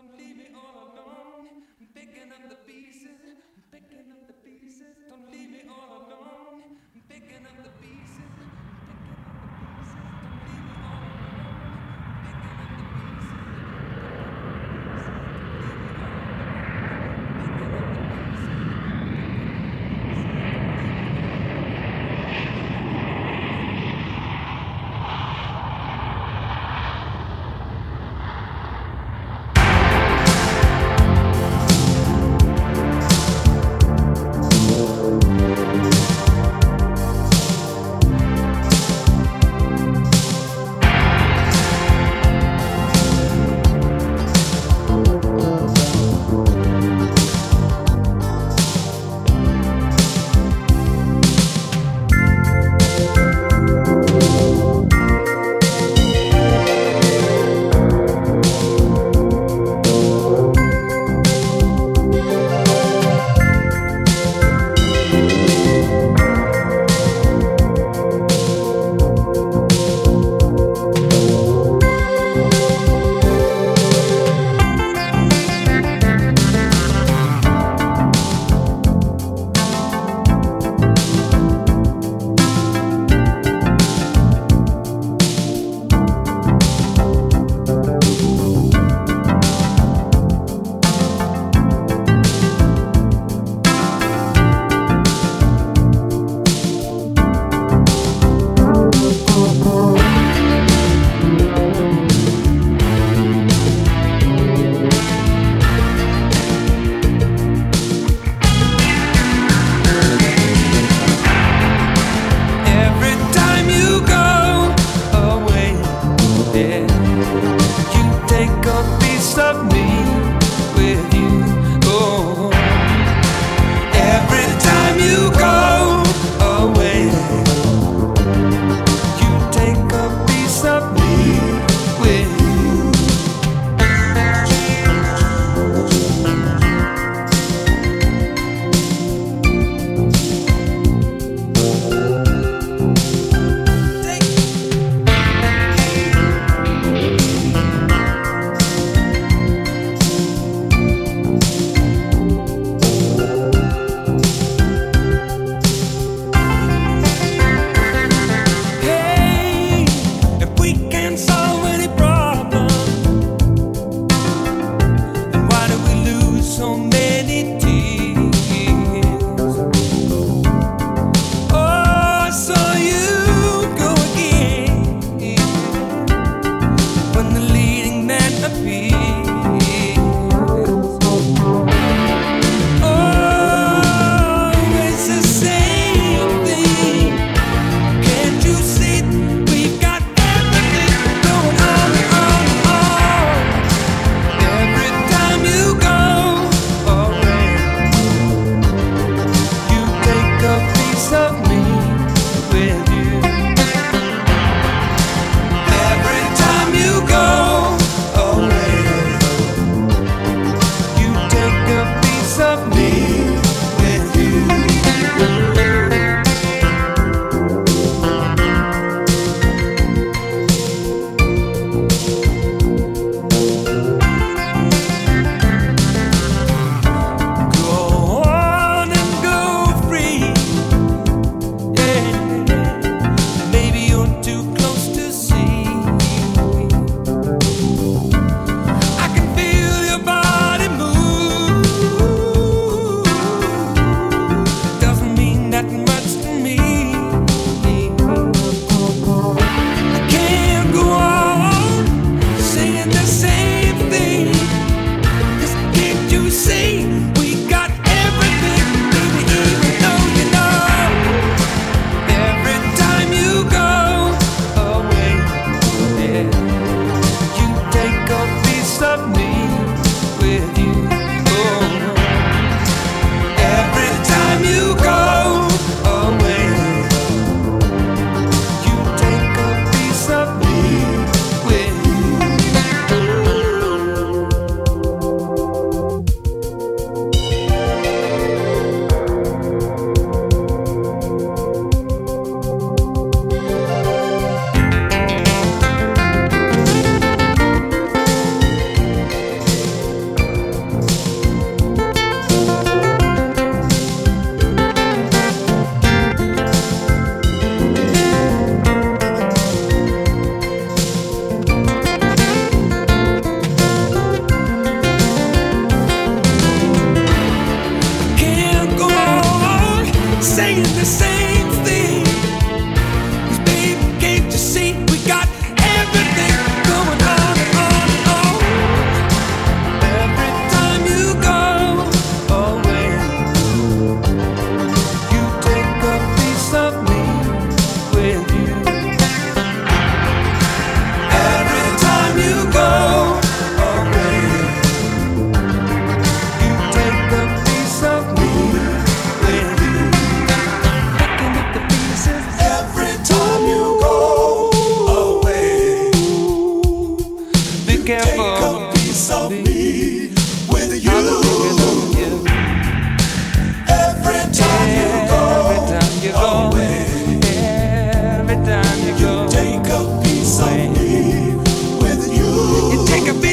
Don't leave me all alone. I'm picking up the pieces. I'm picking up the pieces. Don't leave me all alone. I'm picking up the pieces.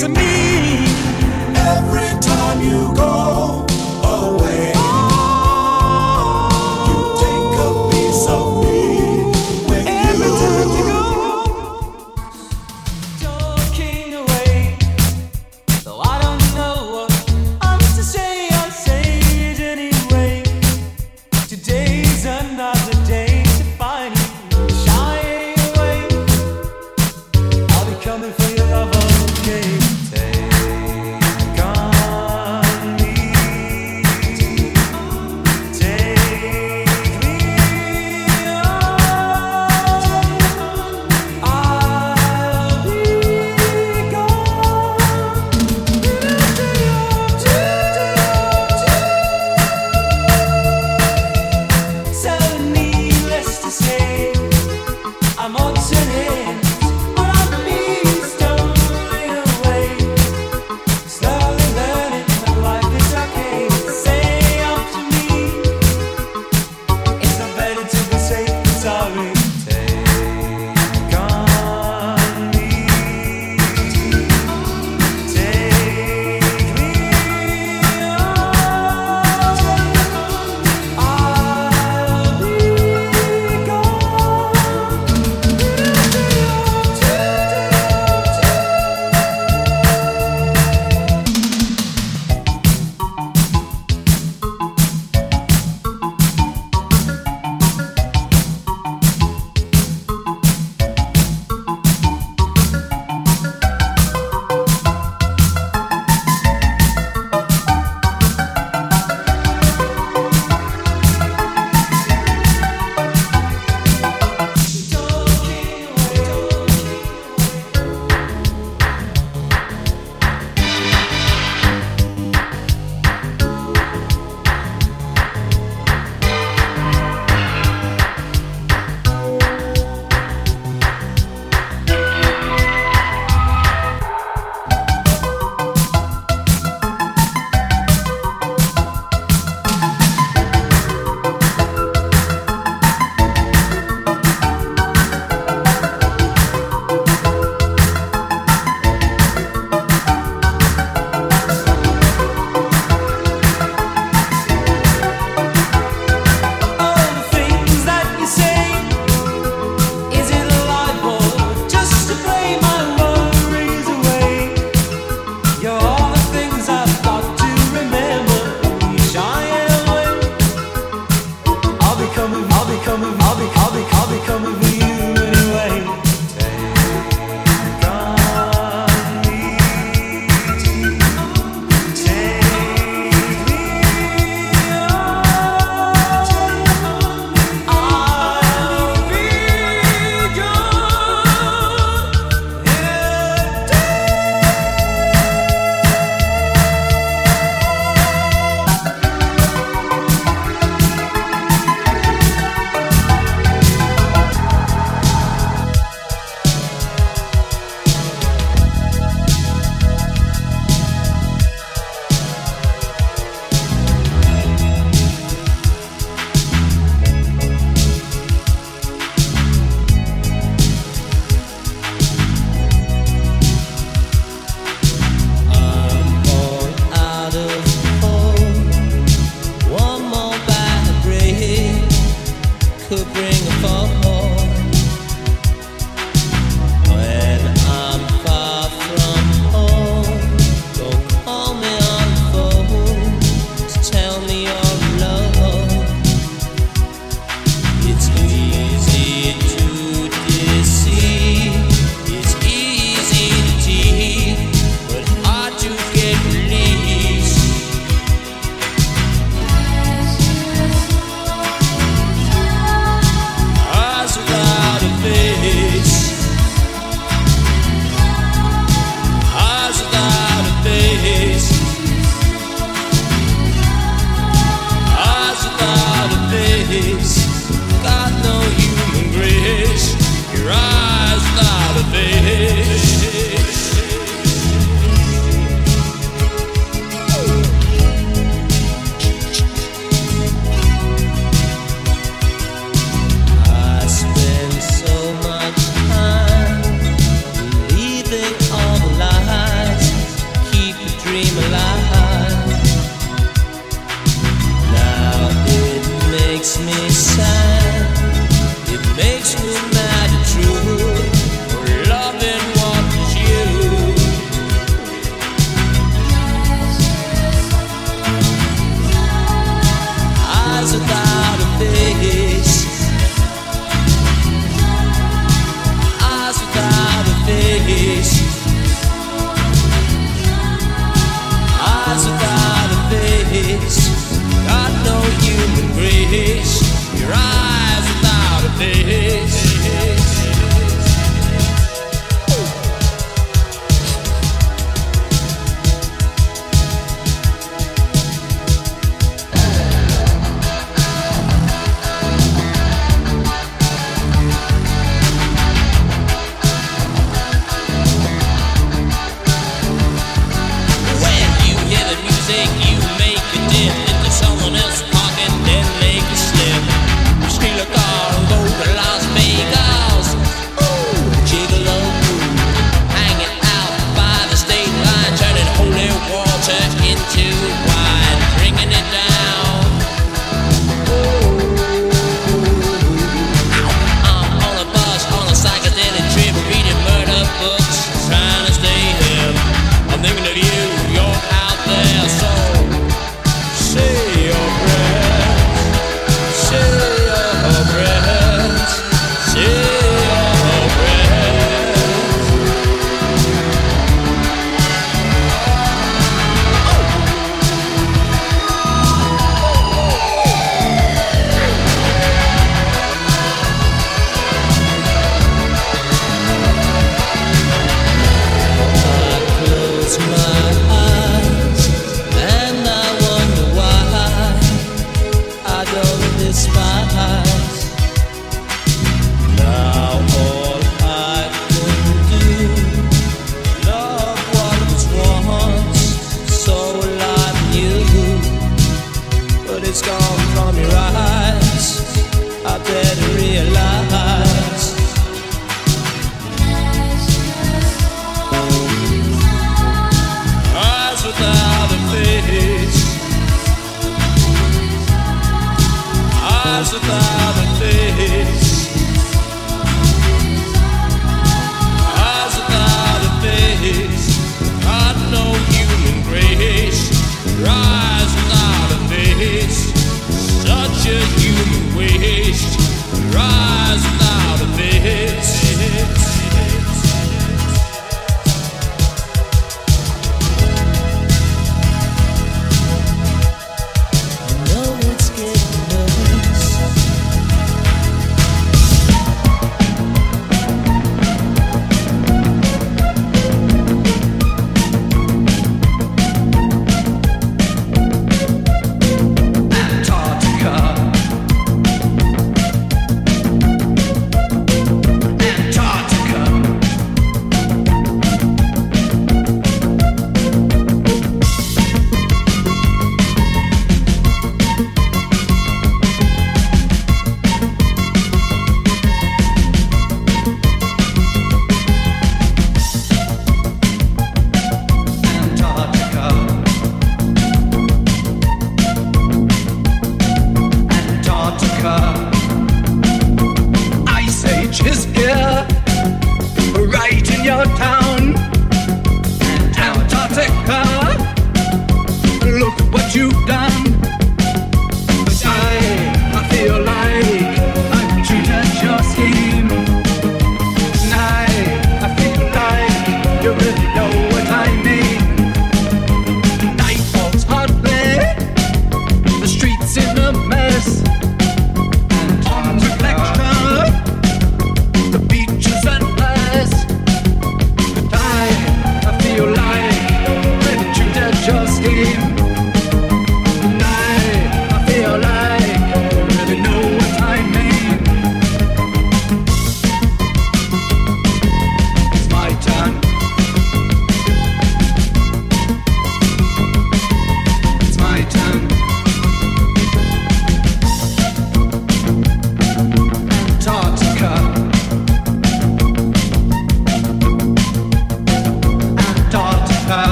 Coming me. your love, okay? Take